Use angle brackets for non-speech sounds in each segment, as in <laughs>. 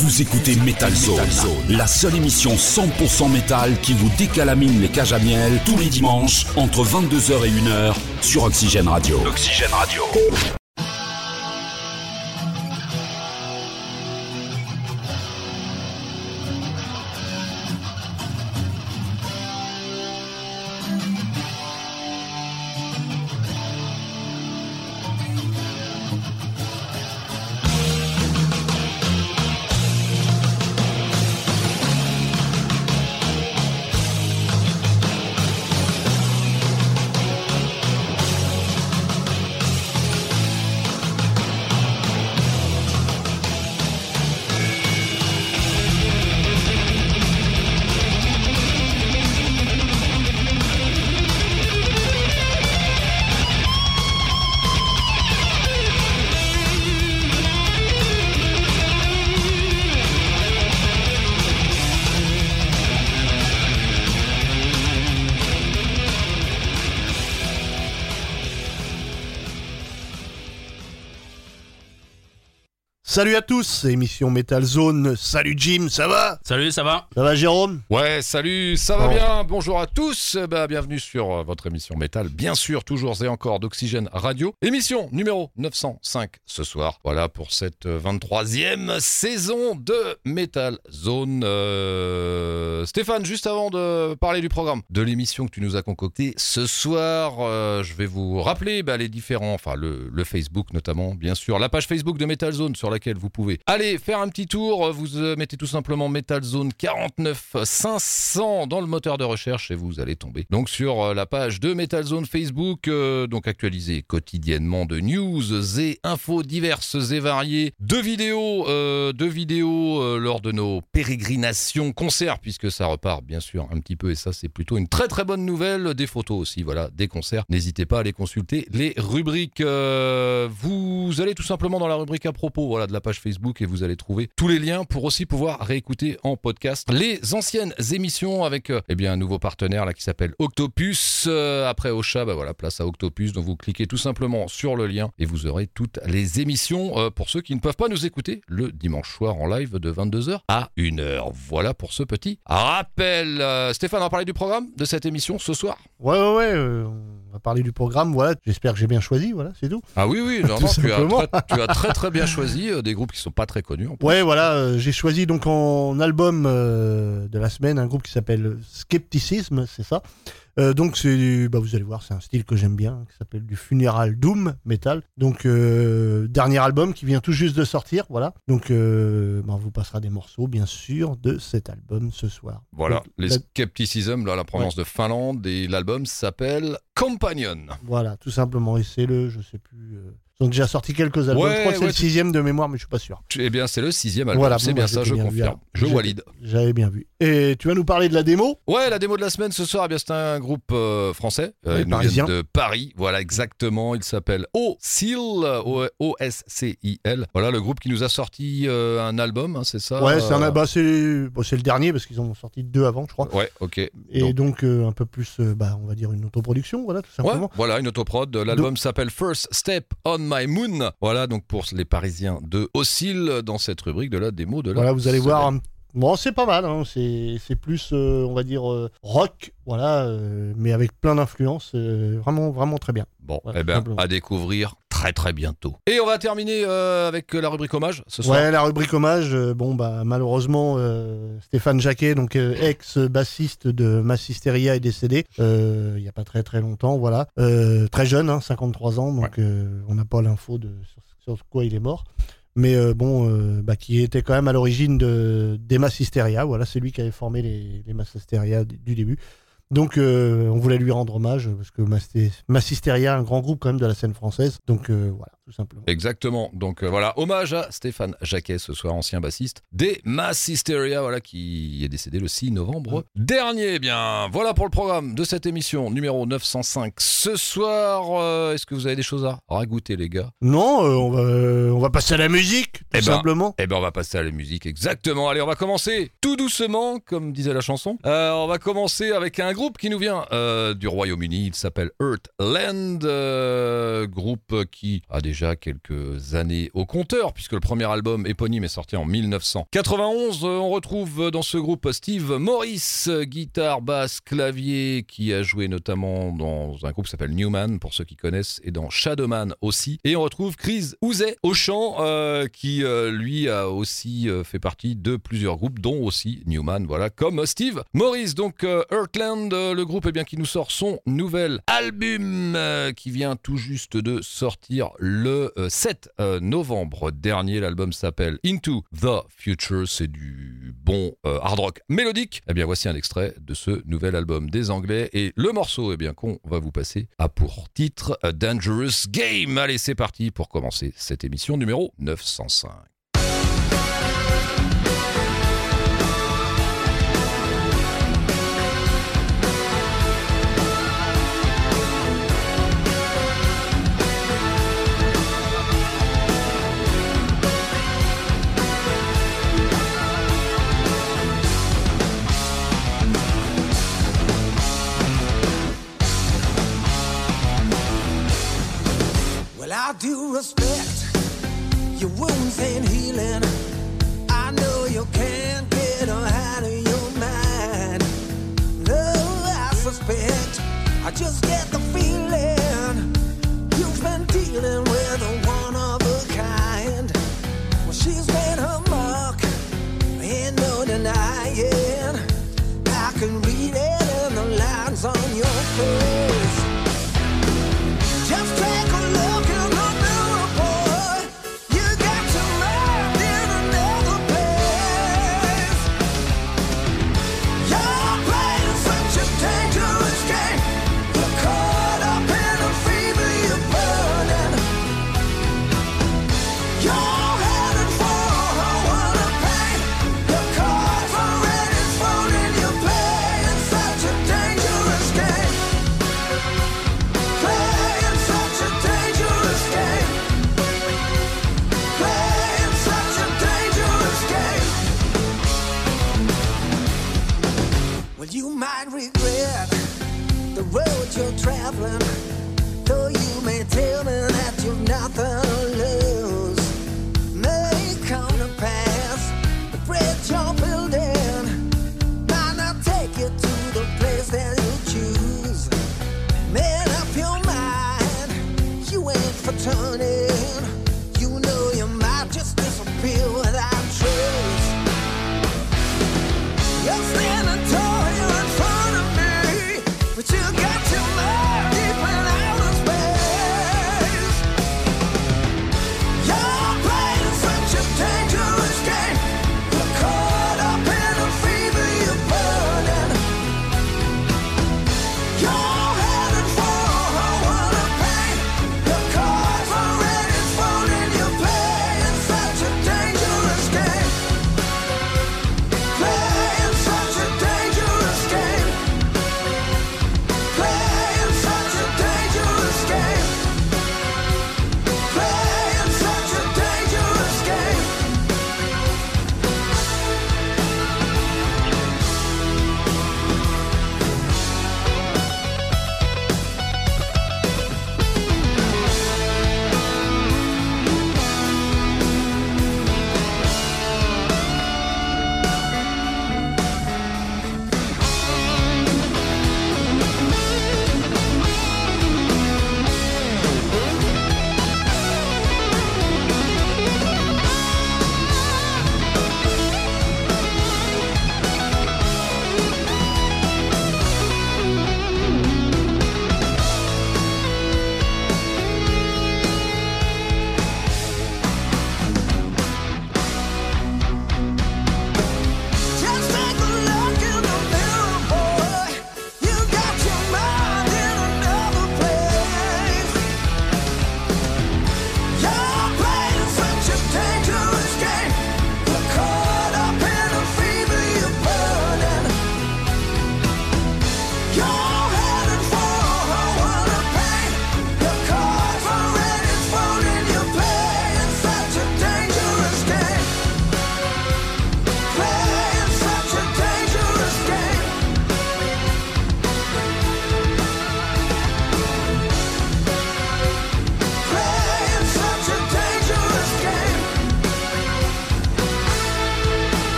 Vous écoutez Metal Zone, la seule émission 100% métal qui vous décalamine les cages à miel tous les dimanches entre 22h et 1h sur Oxygène Radio. Oxygène Radio. Salut à tous, émission Metal Zone. Salut Jim, ça va Salut, ça va Ça va Jérôme Ouais, salut, ça va bien. Bonjour à tous. Bah, bienvenue sur euh, votre émission Metal, bien sûr, toujours et encore d'Oxygène Radio. Émission numéro 905 ce soir. Voilà pour cette 23e saison de Metal Zone. Euh, Stéphane, juste avant de parler du programme de l'émission que tu nous as concocté ce soir, euh, je vais vous rappeler bah, les différents, enfin le, le Facebook notamment, bien sûr, la page Facebook de Metal Zone sur vous pouvez aller faire un petit tour. Vous euh, mettez tout simplement Metal Zone 49 500 dans le moteur de recherche et vous allez tomber donc sur euh, la page de Metal Zone Facebook, euh, donc actualisée quotidiennement de news et infos diverses et variées, de vidéos, de vidéos lors de nos pérégrinations concerts puisque ça repart bien sûr un petit peu et ça c'est plutôt une très très bonne nouvelle. Des photos aussi, voilà, des concerts. N'hésitez pas à aller consulter les rubriques. Vous allez tout simplement dans la rubrique à propos, voilà, de la page Facebook et vous allez trouver tous les liens pour aussi pouvoir réécouter en podcast les anciennes émissions avec euh, eh bien un nouveau partenaire là qui s'appelle Octopus. Euh, après Ocha, bah voilà, place à Octopus. Donc vous cliquez tout simplement sur le lien et vous aurez toutes les émissions euh, pour ceux qui ne peuvent pas nous écouter le dimanche soir en live de 22h à 1h. Voilà pour ce petit rappel. Stéphane, on va du programme de cette émission ce soir? Ouais, ouais, ouais, on va parler du programme, voilà. J'espère que j'ai bien choisi, voilà, c'est tout. Ah oui, oui, <laughs> non, non, tu, as simplement. très, tu as très très bien <laughs> choisi euh, des groupes qui sont pas très connus. en plus. Ouais, voilà, euh, j'ai choisi donc en album euh, de la semaine un groupe qui s'appelle Skepticism, c'est ça. Euh, donc c'est, bah, vous allez voir, c'est un style que j'aime bien, qui s'appelle du funeral doom metal. Donc euh, dernier album qui vient tout juste de sortir, voilà. Donc euh, bah, on vous passera des morceaux, bien sûr, de cet album ce soir. Voilà, Donc, les la- Skepticism, là, la province de Finlande, et l'album s'appelle Companion. Voilà, tout simplement. Et c'est le, je sais plus. Euh, Ils ont déjà sorti quelques albums. Ouais, je crois que c'est ouais, le sixième de mémoire, mais je suis pas sûr. Eh bien, c'est le sixième album, Voilà, c'est bon, bien bah, ça, je bien confirme. Je valide. J'avais bien vu. Et tu vas nous parler de la démo? Ouais, la démo de la semaine ce soir, eh bien, c'est un groupe euh, français. Ouais, nous parisien. de Paris. Voilà, exactement. Il s'appelle O-Seal, O-S-C-I-L. Voilà, le groupe qui nous a sorti euh, un album, hein, c'est ça Ouais, c'est un- euh, bah, bon, c'est le dernier parce qu'ils ont sorti deux avant, je crois. Ouais, ok. Et Donc- donc, euh, un peu plus, euh, bah, on va dire une autoproduction, voilà, tout Ouais, simplement. voilà, une autoprod. L'album s'appelle First Step on My Moon. Voilà, donc pour les Parisiens de Oscille dans cette rubrique de la démo de la Voilà, vous allez voir. semaine. Bon, c'est pas mal. hein, C'est plus, euh, on va dire, euh, rock, voilà, euh, mais avec plein d'influences. vraiment, vraiment très bien. Bon, Voilà, eh ben, à découvre très très bientôt. Et on va terminer euh, avec la rubrique hommage ce soir. Ouais, la rubrique hommage, euh, bon, bah, malheureusement, euh, Stéphane Jacquet, donc euh, ex-bassiste de Massisteria, est décédé euh, il y a pas très très longtemps, voilà. Euh, très jeune, hein, 53 ans, donc euh, on n'a pas l'info de sur, sur quoi il est mort. Mais euh, bon, euh, bah, qui était quand même à l'origine de, des Massisteria, voilà, c'est lui qui avait formé les, les Massisteria du début. Donc euh, on voulait lui rendre hommage parce que Masté- Massisteria, un grand groupe quand même de la scène française. Donc euh, voilà, tout simplement. Exactement. Donc euh, voilà, hommage à Stéphane Jacquet ce soir, ancien bassiste des Mass Hysteria, voilà, qui est décédé le 6 novembre dernier. Eh bien, voilà pour le programme de cette émission numéro 905 ce soir. Euh, Est-ce que vous avez des choses à ragoûter, les gars? Non, euh, on, va, on va passer à la musique, tout Eh ben, simplement. Eh ben, on va passer à la musique, exactement. Allez, on va commencer tout doucement, comme disait la chanson. On va commencer avec un groupe qui nous vient du Royaume-Uni. Il s'appelle Earthland, groupe qui a déjà quelques années au compteur, puisque le premier album éponyme est sorti en 1991. On retrouve dans ce groupe Steve Morris, guitare, basse, clavier, qui a joué notamment dans un groupe qui s'appelle Newman, pour ceux qui connaissent, et dans Shadowman aussi. Et on retrouve Chris Ouzet au chant, euh, qui euh, lui a aussi euh, fait partie de plusieurs groupes, dont aussi Newman, voilà, comme Steve Morris. Donc Earthland, le groupe eh bien, qui nous sort son nouvel album, qui vient tout juste de sortir le 7 novembre dernier. L'album s'appelle Into the Future, c'est du bon hard rock mélodique. Eh bien voici un extrait de ce nouvel album des Anglais et le morceau eh bien qu'on va vous passer a pour titre Dangerous Game. Allez, c'est parti pour commencer cette émission numéro 905. Do respect your wounds ain't healing. I know you can't get out of your mind. No, I suspect. I just get the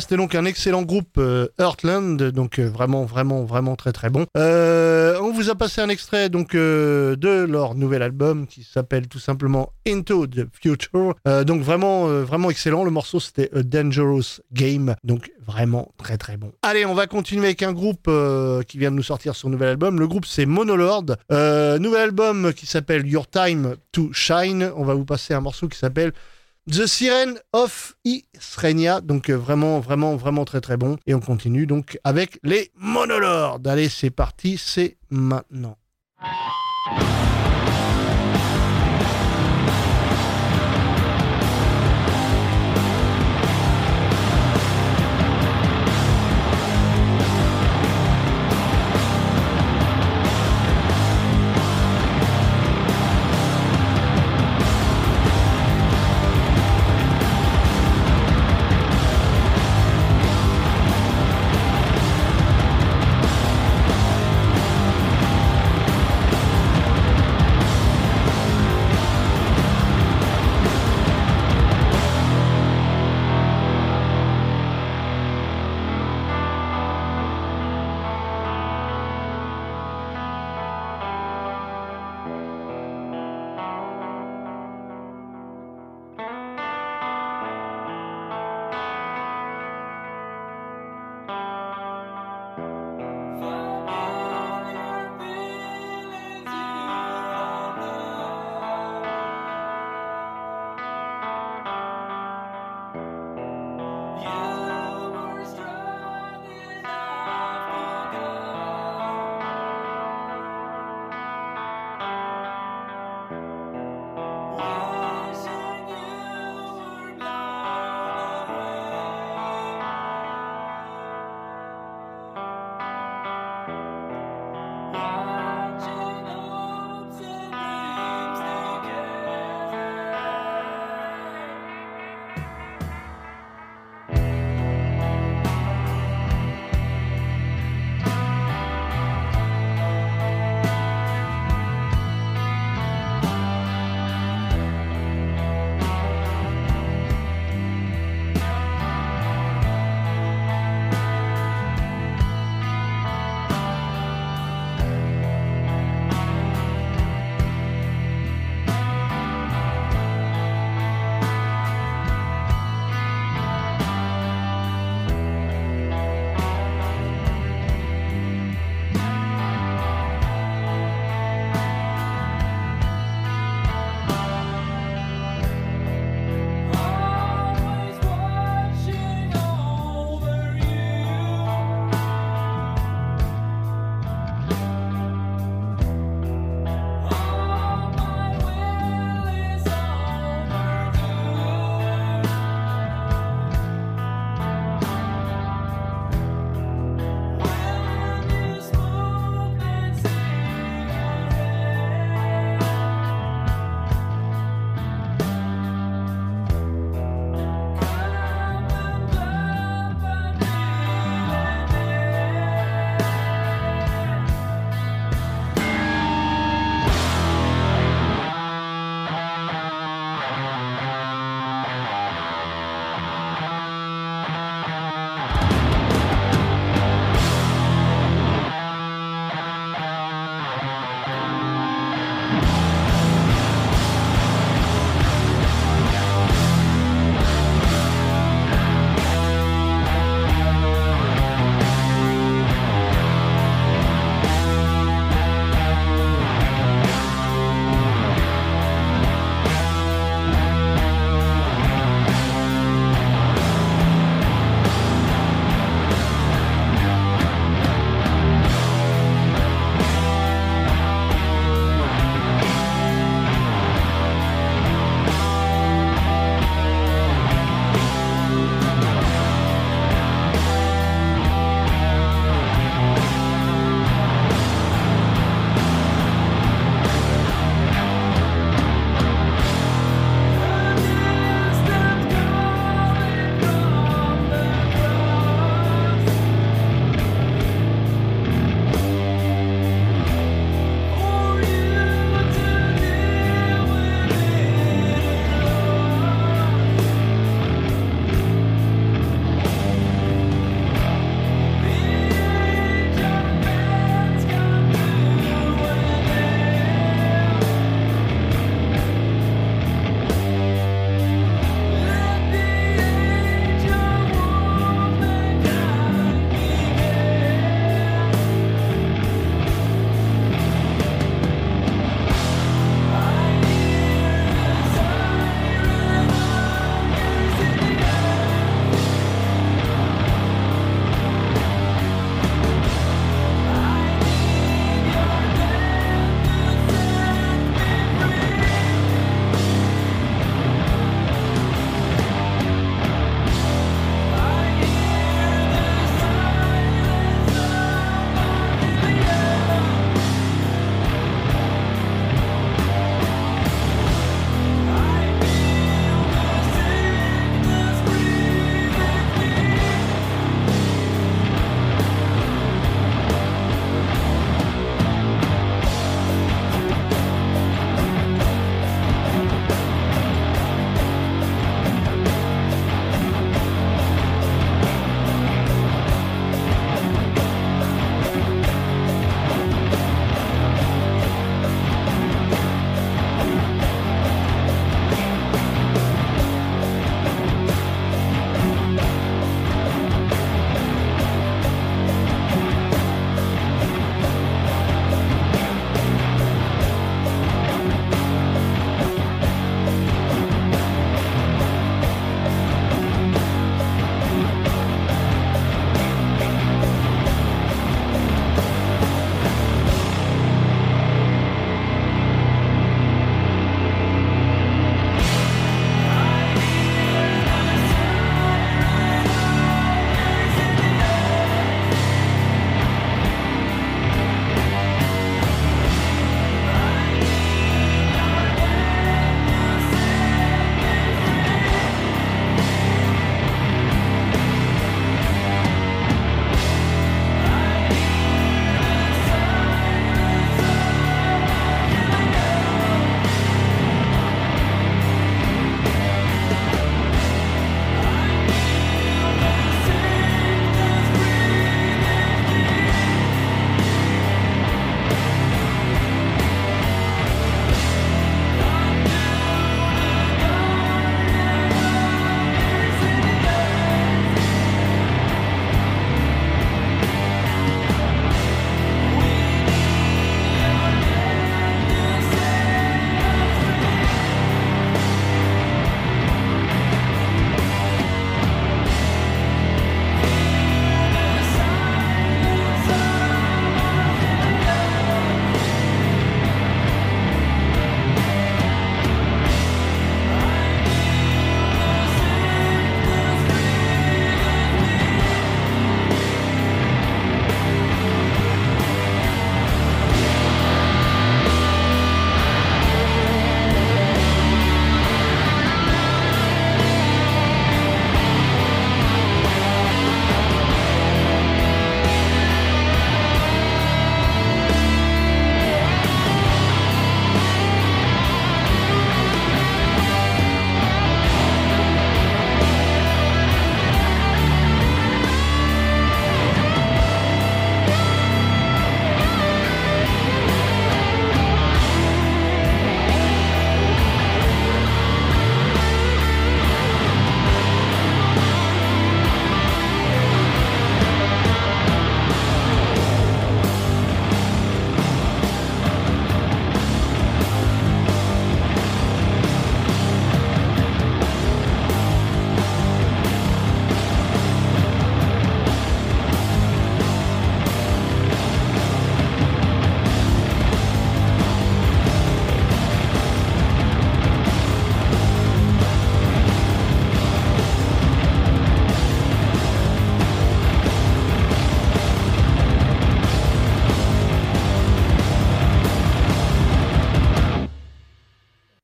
C'était donc un excellent groupe euh, Heartland, donc euh, vraiment, vraiment, vraiment très très bon. Euh, on vous a passé un extrait donc euh, de leur nouvel album qui s'appelle tout simplement Into the Future. Donc vraiment, vraiment excellent. Le morceau c'était A Dangerous Game, donc vraiment très très bon. Allez, on va continuer avec un groupe qui vient de nous sortir son nouvel album. Le groupe c'est Monolord. Nouvel album qui s'appelle Your Time to Shine. On va vous passer un morceau qui s'appelle The Siren of Isrenia, donc euh, vraiment, vraiment, vraiment très très bon. Et on continue donc avec les Monolords. Allez, c'est parti, c'est maintenant.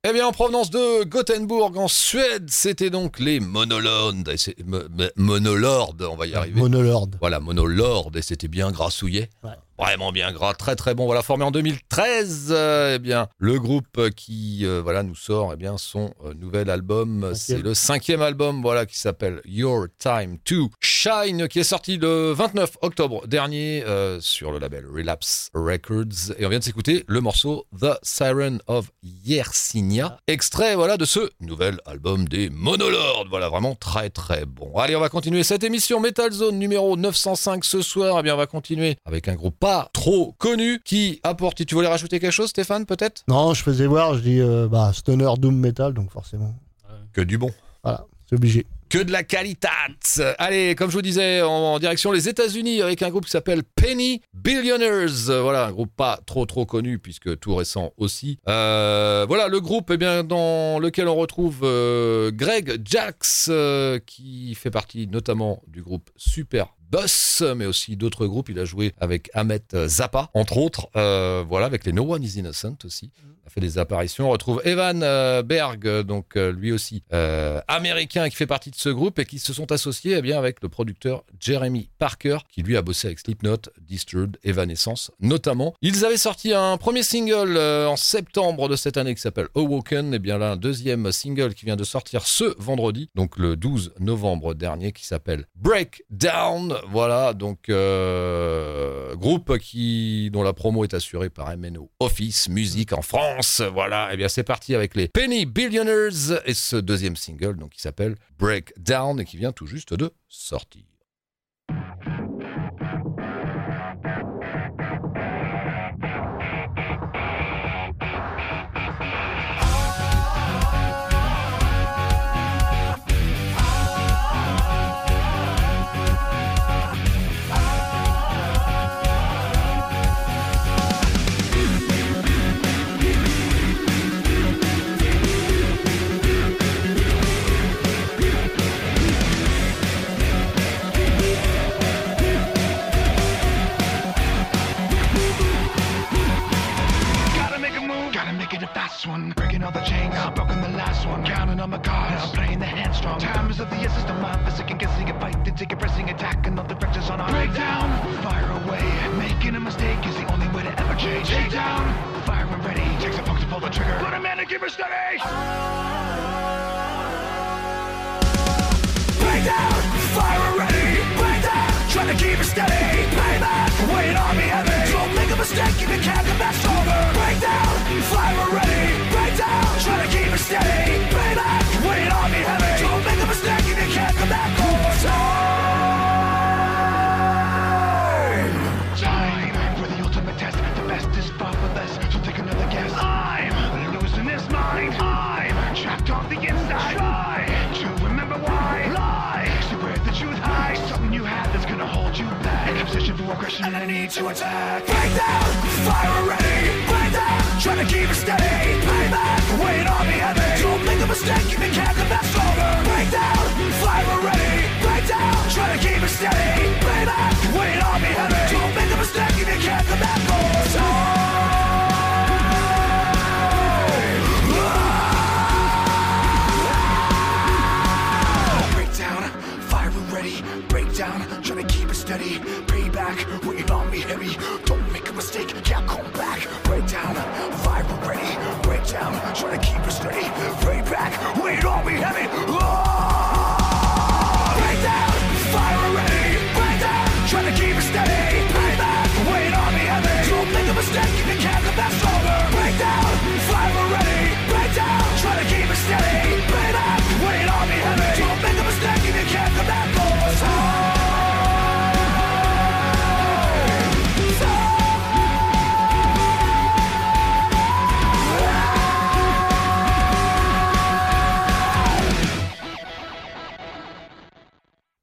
Eh bien, en provenance de Gothenburg, en Suède, c'était donc les Monolords. Et c'est- mo- mo- Monolords, on va y arriver. Monolord. Voilà, Monolord, et c'était bien grassouillet. Ouais. Vraiment bien gras, très très bon. Voilà, formé en 2013, euh, eh bien, le groupe qui euh, voilà nous sort eh bien son euh, nouvel album, c'est le cinquième album, voilà, qui s'appelle Your Time to Shine, qui est sorti le 29 octobre dernier sur le label Relapse Records, et on vient de s'écouter le morceau The Siren of Yersinia, extrait voilà de ce nouvel album des Monolords. Voilà, vraiment très très bon. Allez, on va continuer cette émission Metal Zone numéro 905 ce soir. Eh bien, on va continuer avec un groupe pas trop connu qui apporte. Tu voulais rajouter quelque chose, Stéphane, peut-être? Non, je faisais voir, je dis euh, bah, Stoner Doom Metal, donc forcément. Que du bon. Voilà, c'est obligé. Que de la qualité. Allez, comme je vous disais, en, en direction les États-Unis avec un groupe qui s'appelle Penny Billionaires. Voilà, un groupe pas trop trop connu puisque tout récent aussi. Euh, voilà, le groupe eh bien, dans lequel on retrouve euh, Greg Jax euh, qui fait partie notamment du groupe Super Boss, mais aussi d'autres groupes. Il a joué avec Ahmet Zappa, entre autres. Euh, voilà, avec les No One Is Innocent aussi. Il a fait des apparitions. On retrouve Evan euh, Berg, donc euh, lui aussi américain, qui fait partie de ce groupe et qui se sont associés eh bien, avec le producteur Jeremy Parker, qui lui a bossé avec Slipknot, Disturbed, Evanescence notamment. Ils avaient sorti un premier single en septembre de cette année qui s'appelle Awoken. Et bien là, un deuxième single qui vient de sortir ce vendredi, donc le 12 novembre dernier, qui s'appelle Breakdown. Voilà, donc euh, groupe qui dont la promo est assurée par MNO Office Music en France. Voilà, et bien c'est parti avec les Penny Billionaires et ce deuxième single donc qui s'appelle Breakdown et qui vient tout juste de sortir. Breaking all the chains, I've uh, broken the last one. Counting on my cards, I'm playing the hand strong. Time is of the essence, the mind for second guessing a fight. Then take a pressing attack, and all the directions on a breakdown. Fire away, making a mistake is the only way to ever change. Take down, fire when ready, takes a funk to pull the trigger. Put a man and keep her steady. Break down, fire ready, break down, trying to keep it steady. Payback, weight on me heavy. Don't make a mistake, you can't come back stronger. Break down, fire ready, break down, trying to keep it steady. Payback, weight on me heavy. Don't make a mistake, you can't come back over time. Time for the ultimate test. The best is far for less, so take another guess. I'm losing this mind. I'm trapped on the inside. Try to remember why. Lie. See where the truth hides. Something you have that's gonna hold you back. In a position for aggression, and I need to attack. Break down, fire ready. Break down, trying to keep it steady. Payback, weight on me heavy. Don't make a mistake, you can't come back stronger. Break down, fire ready. Break down, trying to keep it steady. Payback, weight on me heavy. Don't make a mistake, you can't come back fire ready. Breakdown, trying to keep it steady. Payback, weight on me heavy mistake, yeah, come back. Break down, vibe ready, break down. Try to keep it steady, way back. We'd all be heavy. Oh!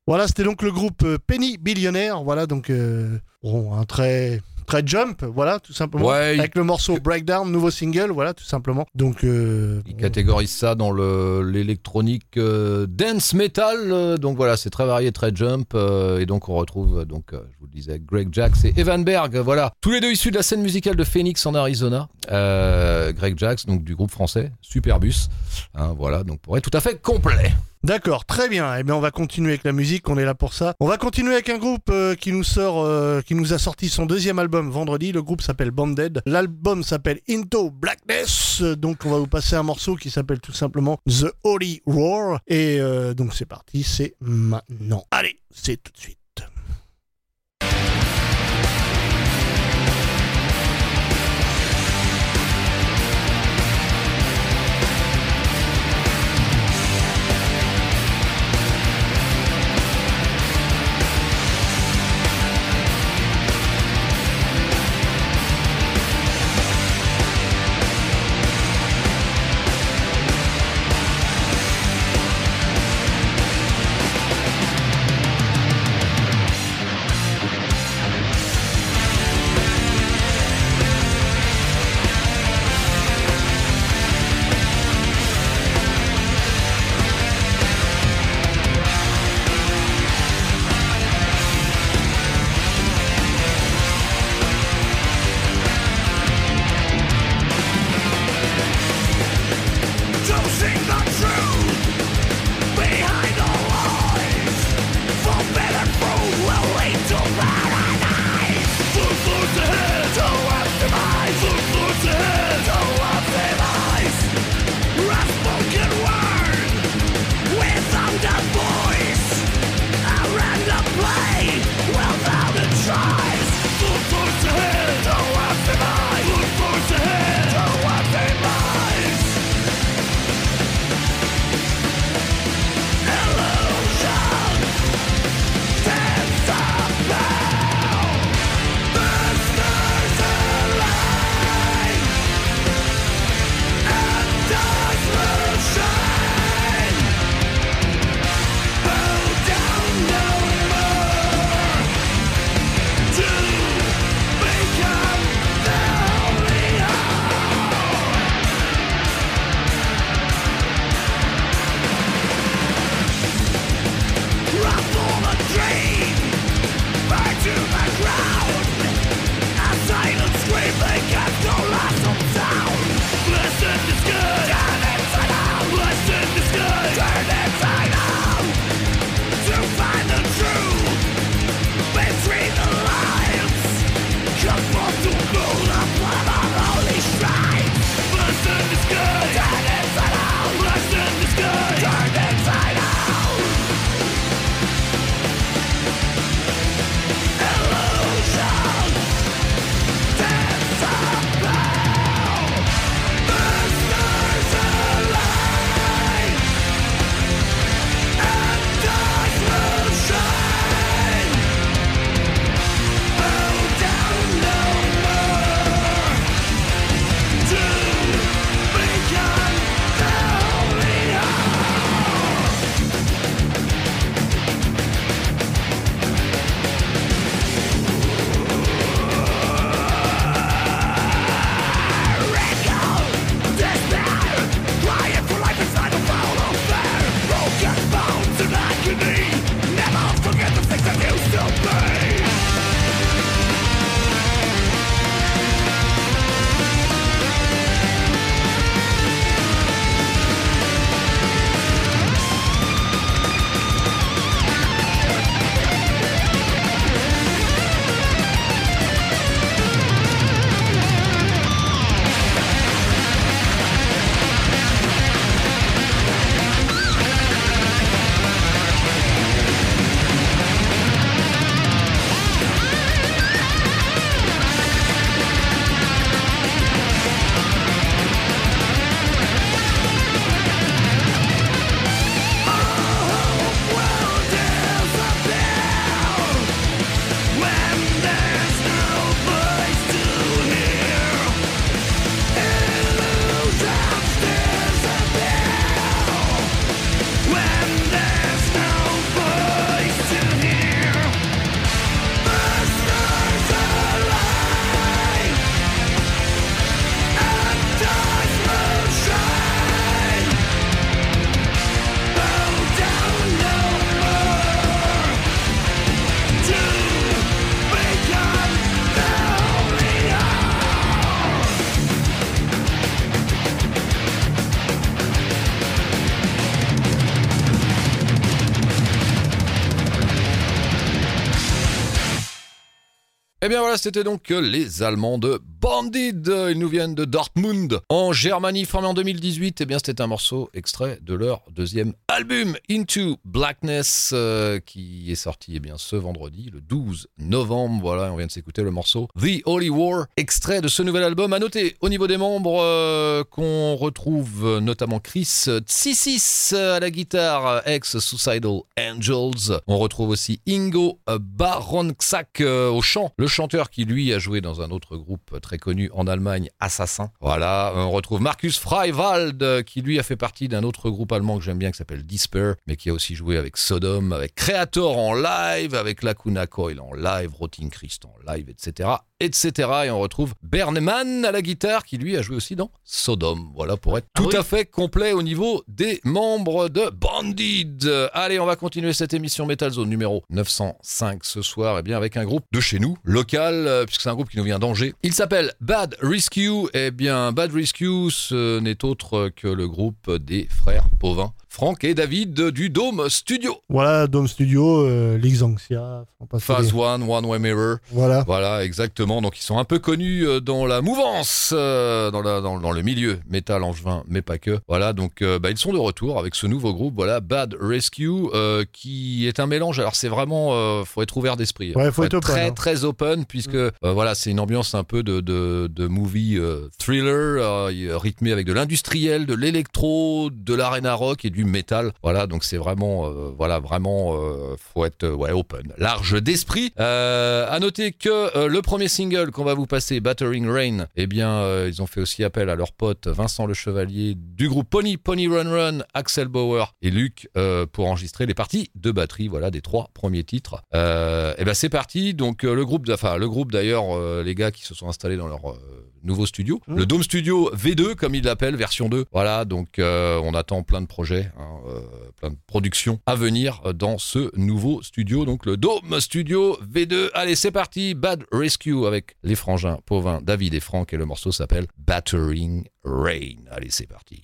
Voilà, c'était donc le groupe euh, Penny Billionaire. Voilà, donc euh, bon, un très très jump, voilà, tout simplement. Ouais, il- Avec le morceau Breakdown, nouveau single, voilà, tout simplement. Donc, euh, Il bon, catégorise ça dans le- l'électronique euh, dance metal. euh, donc voilà, c'est très varié, très jump. et donc on retrouve, donc, je vous le disais, Greg Jax et Evan Berg. Voilà, tous les deux issus de la scène musicale de Phoenix en Arizona. Greg Jax, donc du groupe français, Superbus. Hein, voilà, donc pour être tout à fait complet. D'accord, très bien. Eh bien, on va continuer avec la musique. On est là pour ça. On va continuer avec un groupe euh, qui nous sort, euh, qui nous a sorti son deuxième album vendredi. Le groupe s'appelle Banded. L'album s'appelle Into Blackness. Donc, on va vous passer un morceau qui s'appelle tout simplement The Holy Roar. Et euh, donc, c'est parti. C'est maintenant. Allez, c'est tout de suite. Eh bien voilà, c'était donc les Allemands de Bandit. Ils nous viennent de Dortmund, en Germanie, formé en 2018. Eh bien, c'était un morceau extrait de leur deuxième album, Into Blackness, euh, qui est sorti eh bien, ce vendredi, le 12 novembre. Voilà, on vient de s'écouter le morceau The Holy War, extrait de ce nouvel album. À noter au niveau des membres euh, qu'on retrouve notamment Chris Tsissis à la guitare, ex-Suicidal Angels. On retrouve aussi Ingo Baronksak euh, au chant, le chanteur qui lui a joué dans un autre groupe très connu en Allemagne, Assassin. Voilà, on retrouve Markus Freiwald euh, qui lui a fait partie d'un autre groupe allemand que j'aime bien qui s'appelle Despair, mais qui a aussi joué avec Sodom, avec Creator en live, avec Lacuna Coil en live, Rotting Christ en live, etc. etc. Et on retrouve Berneman à la guitare qui lui a joué aussi dans Sodom. Voilà pour être Ah tout oui. à fait complet au niveau des membres de Bandit. Euh, Allez, on va continuer cette émission Metal Zone numéro 905 ce soir, et bien avec un groupe de chez nous, local, euh, puisque c'est un groupe qui nous vient d'Angers. Il s'appelle Bad Rescue. Eh bien, Bad Rescue, ce n'est autre que le groupe des frères Pauvin, Franck et David du Dome Studio. Voilà, Dome Studio, euh, Lixanxia, faut Phase dire. 1, One Way Mirror. Voilà. Voilà, exactement. Donc, ils sont un peu connus euh, dans la mouvance, euh, dans, la- dans- dans le milieu métal angevin, mais pas que. Voilà, donc euh, bah, ils sont de retour avec ce nouveau groupe, voilà, Bad Rescue, qui est un mélange. Alors, c'est vraiment, faut être ouvert d'esprit. Ouais, faut être open, très hein. très open, puisque euh, voilà, c'est une ambiance un peu de de, de movie thriller, euh, rythmé avec de l'industriel, de l'électro, de l'arena rock et du métal. Voilà, donc c'est vraiment, euh, voilà, vraiment, euh, faut être euh, ouais open, large d'esprit. Euh, à noter que euh, le premier single qu'on va vous passer, Battering Rain, eh bien, ils ont fait aussi appel à leur pote Vincent Le Chevalier du groupe Pony, Pony Run Run, Axel Bauer et Luc pour enregistrer les parties de batterie, voilà, des trois premiers titres. Et ben c'est parti. Donc le groupe, enfin le groupe d'ailleurs, les gars qui se sont installés dans leur nouveau studio, Mm. le Dome Studio V2 comme ils l'appellent, version 2. Voilà, donc euh, on attend plein de projets, hein, euh, plein de productions à venir euh, dans ce nouveau studio, donc le Dome Studio V2. Allez, c'est parti, Bad Rescue avec les frangins Pauvin, David et Franck et le morceau s'appelle Battering Rain. Allez, c'est parti.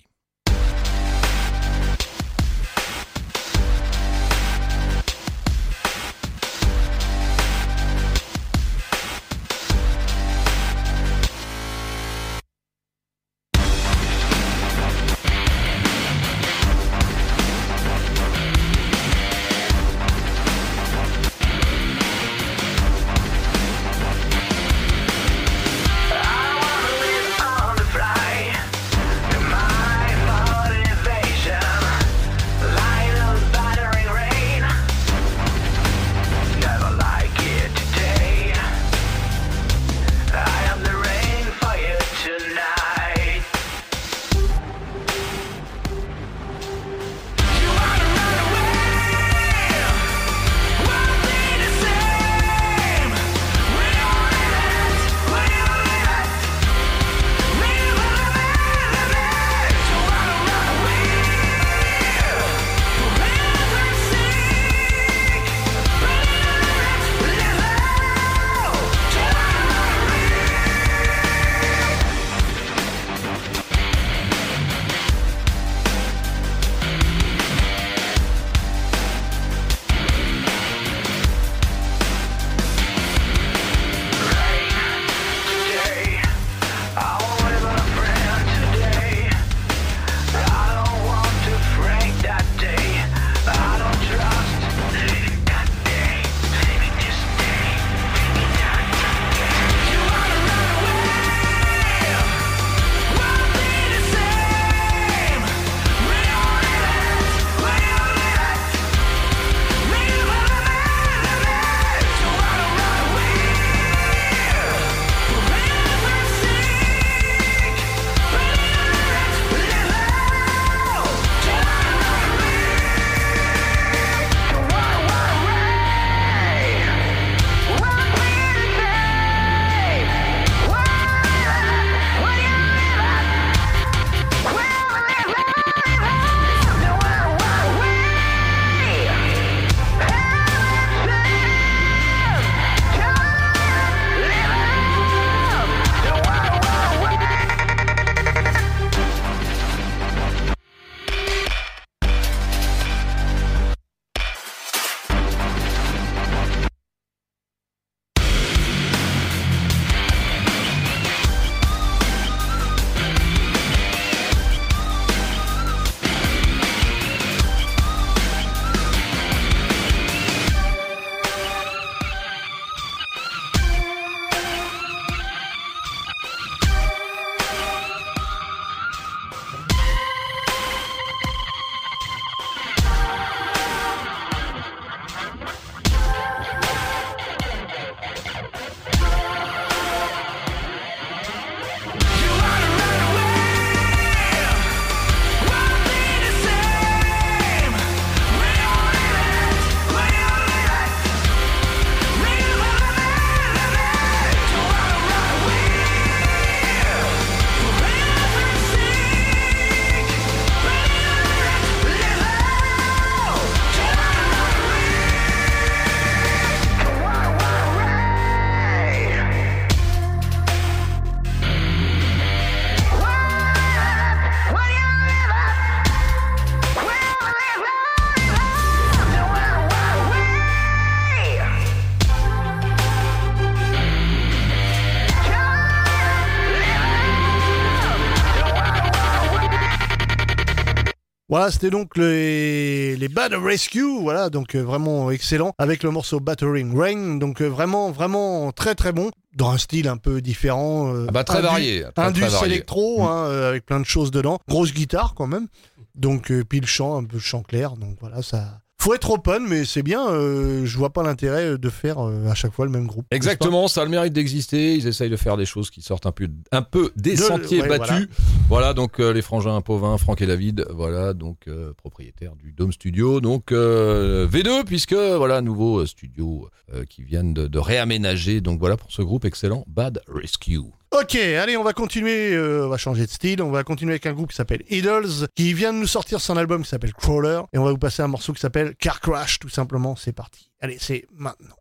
Voilà, c'était donc les, les Bad Rescue, voilà, donc euh, vraiment excellent, avec le morceau Battering Rain, donc euh, vraiment, vraiment très très bon, dans un style un peu différent. euh, Ah bah, très indus- varié. Très, Indus très varié. électro, Mm. hein, euh, avec plein de choses dedans, grosse guitare quand même, donc euh, puis le chant, un peu chant clair, donc voilà, ça... Faut être open, mais c'est bien, euh, je vois pas l'intérêt de faire euh, à chaque fois le même groupe. Exactement, ça a le mérite d'exister. Ils essayent de faire des choses qui sortent un peu, un peu des De- sentiers ouais, battus. Voilà. donc euh, les frangins Pauvin, Franck et David, voilà, donc euh, propriétaires du Dome Studio. Donc euh, V2, puisque voilà, nouveau euh, studio euh, qui viennent de, de réaménager. Donc voilà pour ce groupe excellent, Bad Rescue. Ok, allez, on va continuer, euh, on va changer de style, on va continuer avec un groupe qui s'appelle Idols, qui vient de nous sortir son album qui s'appelle Crawler, et on va vous passer un morceau qui s'appelle Car Crash, tout simplement, c'est parti. Allez, c'est maintenant.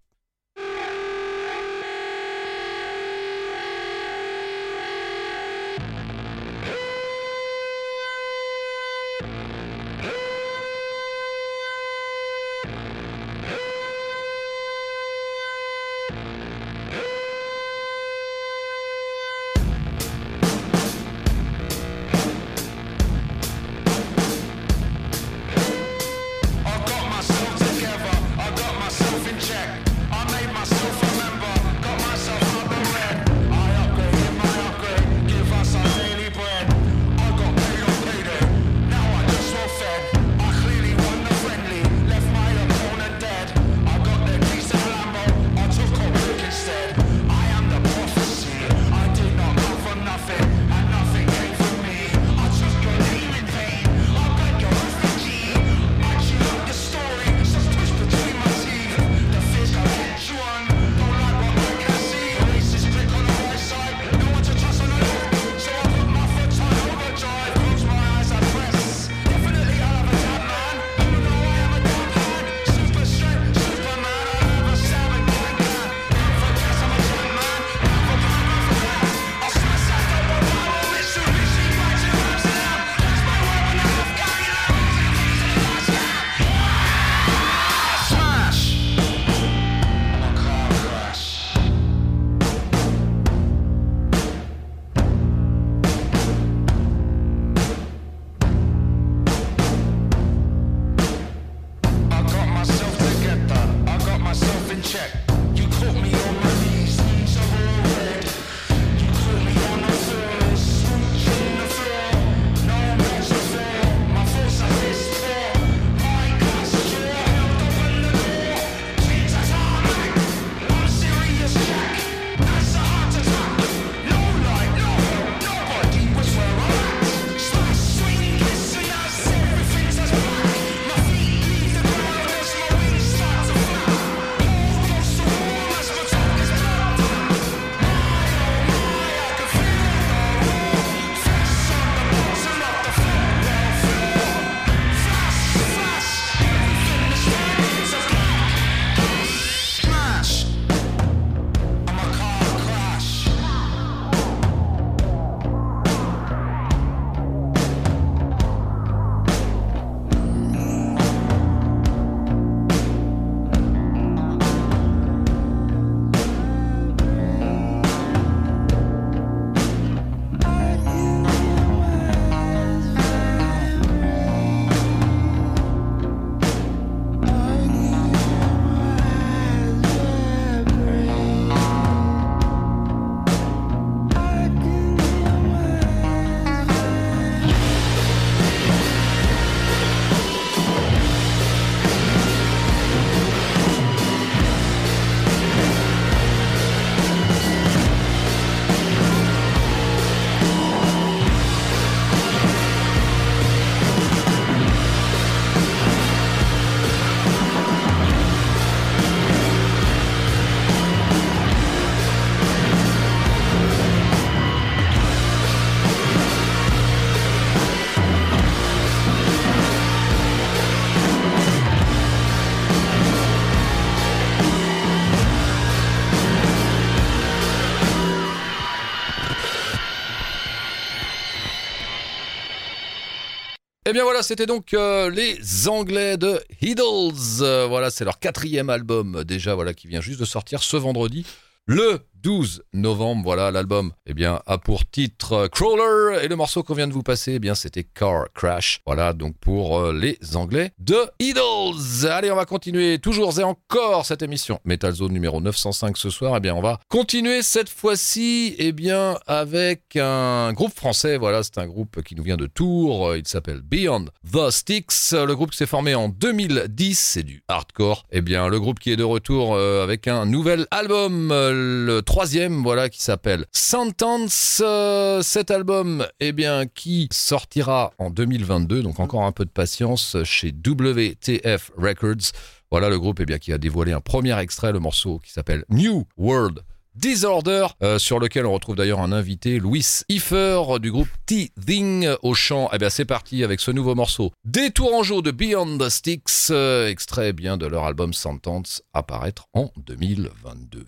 Eh bien voilà, c'était donc euh, les Anglais de Idols. Euh, voilà, c'est leur quatrième album déjà, voilà, qui vient juste de sortir ce vendredi. Le 12 novembre. Voilà, l'album eh bien, a pour titre euh, Crawler et le morceau qu'on vient de vous passer, eh bien, c'était Car Crash. Voilà, donc pour euh, les Anglais de Idols. Allez, on va continuer toujours et encore cette émission Metal Zone numéro 905 ce soir. Eh bien, on va continuer cette fois-ci eh bien, avec un groupe français. Voilà, c'est un groupe qui nous vient de Tours. Il s'appelle Beyond the Sticks. Le groupe s'est formé en 2010, c'est du hardcore. Eh bien, le groupe qui est de retour euh, avec un nouvel album, le troisième, voilà, qui s'appelle Sentence. Euh, cet album, eh bien, qui sortira en 2022, donc encore un peu de patience chez WTF Records. Voilà le groupe eh bien, qui a dévoilé un premier extrait, le morceau qui s'appelle New World Disorder, euh, sur lequel on retrouve d'ailleurs un invité, Louis Iffer du groupe T-Thing au chant. Eh bien c'est parti avec ce nouveau morceau. Des Tourangeaux de Beyond the Sticks, euh, extrait eh bien de leur album Sentence, apparaître en 2022.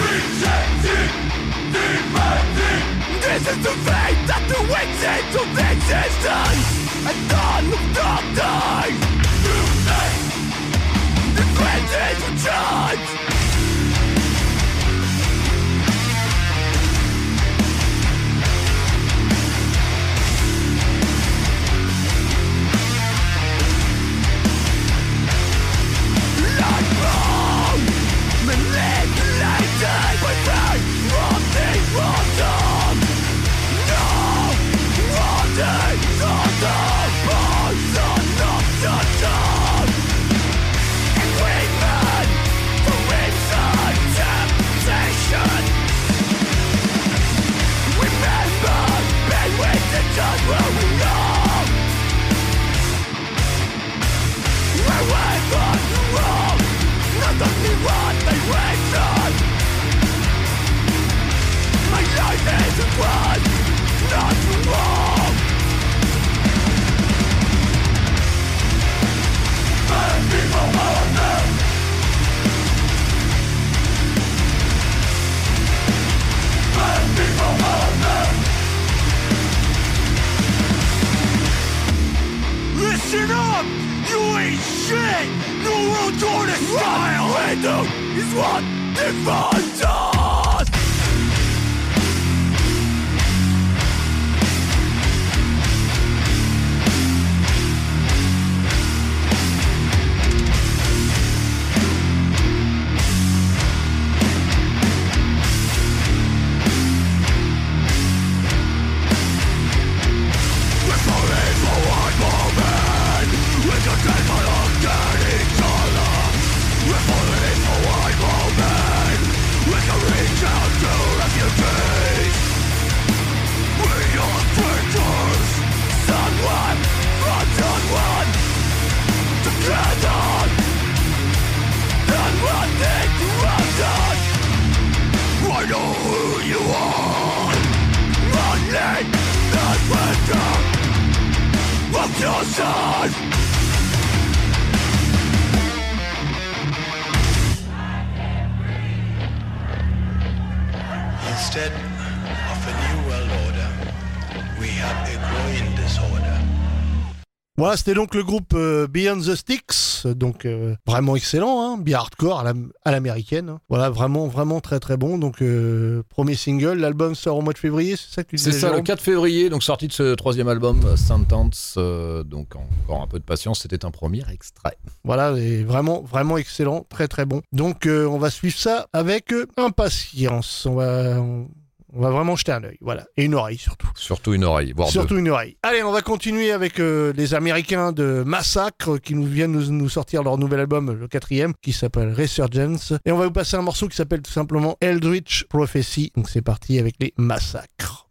Rejecting, demanding This is the fate that the witches existence. And none of them die one Not C'était donc le groupe euh, Beyond the Sticks, donc euh, vraiment excellent, hein, bien hardcore à l'am- à l'américaine. hein. Voilà, vraiment, vraiment très très bon. Donc euh, premier single, l'album sort au mois de février, c'est ça que tu disais C'est ça, le Jérôme? 4 février, donc sortie de ce troisième album, Sentence. euh, donc encore un peu de patience, c'était un premier extrait. Voilà, et vraiment, vraiment excellent, très très bon. Donc on va suivre ça avec impatience. On va, on, on va vraiment jeter un œil, voilà, et une oreille surtout. Surtout une oreille, voire Surtout deux. une oreille. Allez, on va continuer avec euh, les Américains de Massacre qui nous viennent nous, nous sortir leur nouvel album, le quatrième, qui s'appelle Resurgence. Et on va vous passer un morceau qui s'appelle tout simplement Eldritch Prophecy. Donc c'est parti avec les Massacres.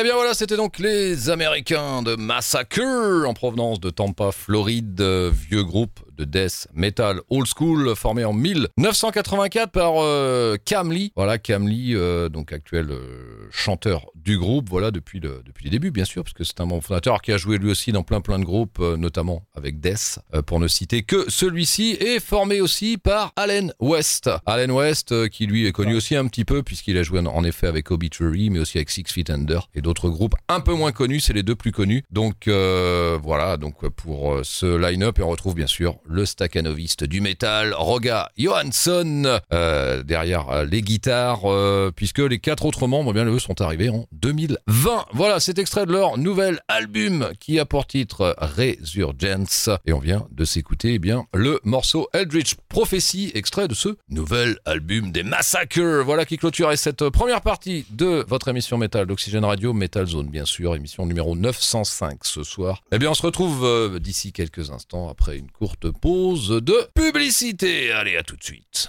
Eh bien voilà, c'était donc les Américains de Massacre en provenance de Tampa, Floride, euh, vieux groupe de death metal old school formé en 1984 par euh, Lee. Voilà Cam Lee, euh, donc actuel euh, chanteur du groupe. Voilà depuis le depuis les débuts bien sûr, parce que c'est un membre fondateur qui a joué lui aussi dans plein plein de groupes, euh, notamment avec Death, pour ne citer que celui-ci, et formé aussi par Allen West. Allen West qui lui est connu aussi un petit peu puisqu'il a joué en, en effet avec Obituary, mais aussi avec Six Feet Under et d'autres groupes un peu moins connus. C'est les deux plus connus. Donc voilà, donc pour ce line-up, et on retrouve bien sûr le staccanoviste du métal, Roga Johansson, euh, derrière euh, les guitares, euh, puisque les quatre autres membres, eh bien eux, sont arrivés en 2020. Voilà, c'est extrait de leur nouvel album qui a pour titre Resurgence, et on vient de s'écouter eh bien le morceau Eldritch Prophecy, extrait de ce nouvel album des Massacres. Voilà qui clôturait cette première partie de votre émission métal d'Oxygène Radio, Metal Zone bien sûr, émission numéro 905 ce soir. Eh bien on se retrouve d'ici quelques instants après une courte pause de publicité. Allez, à tout de suite.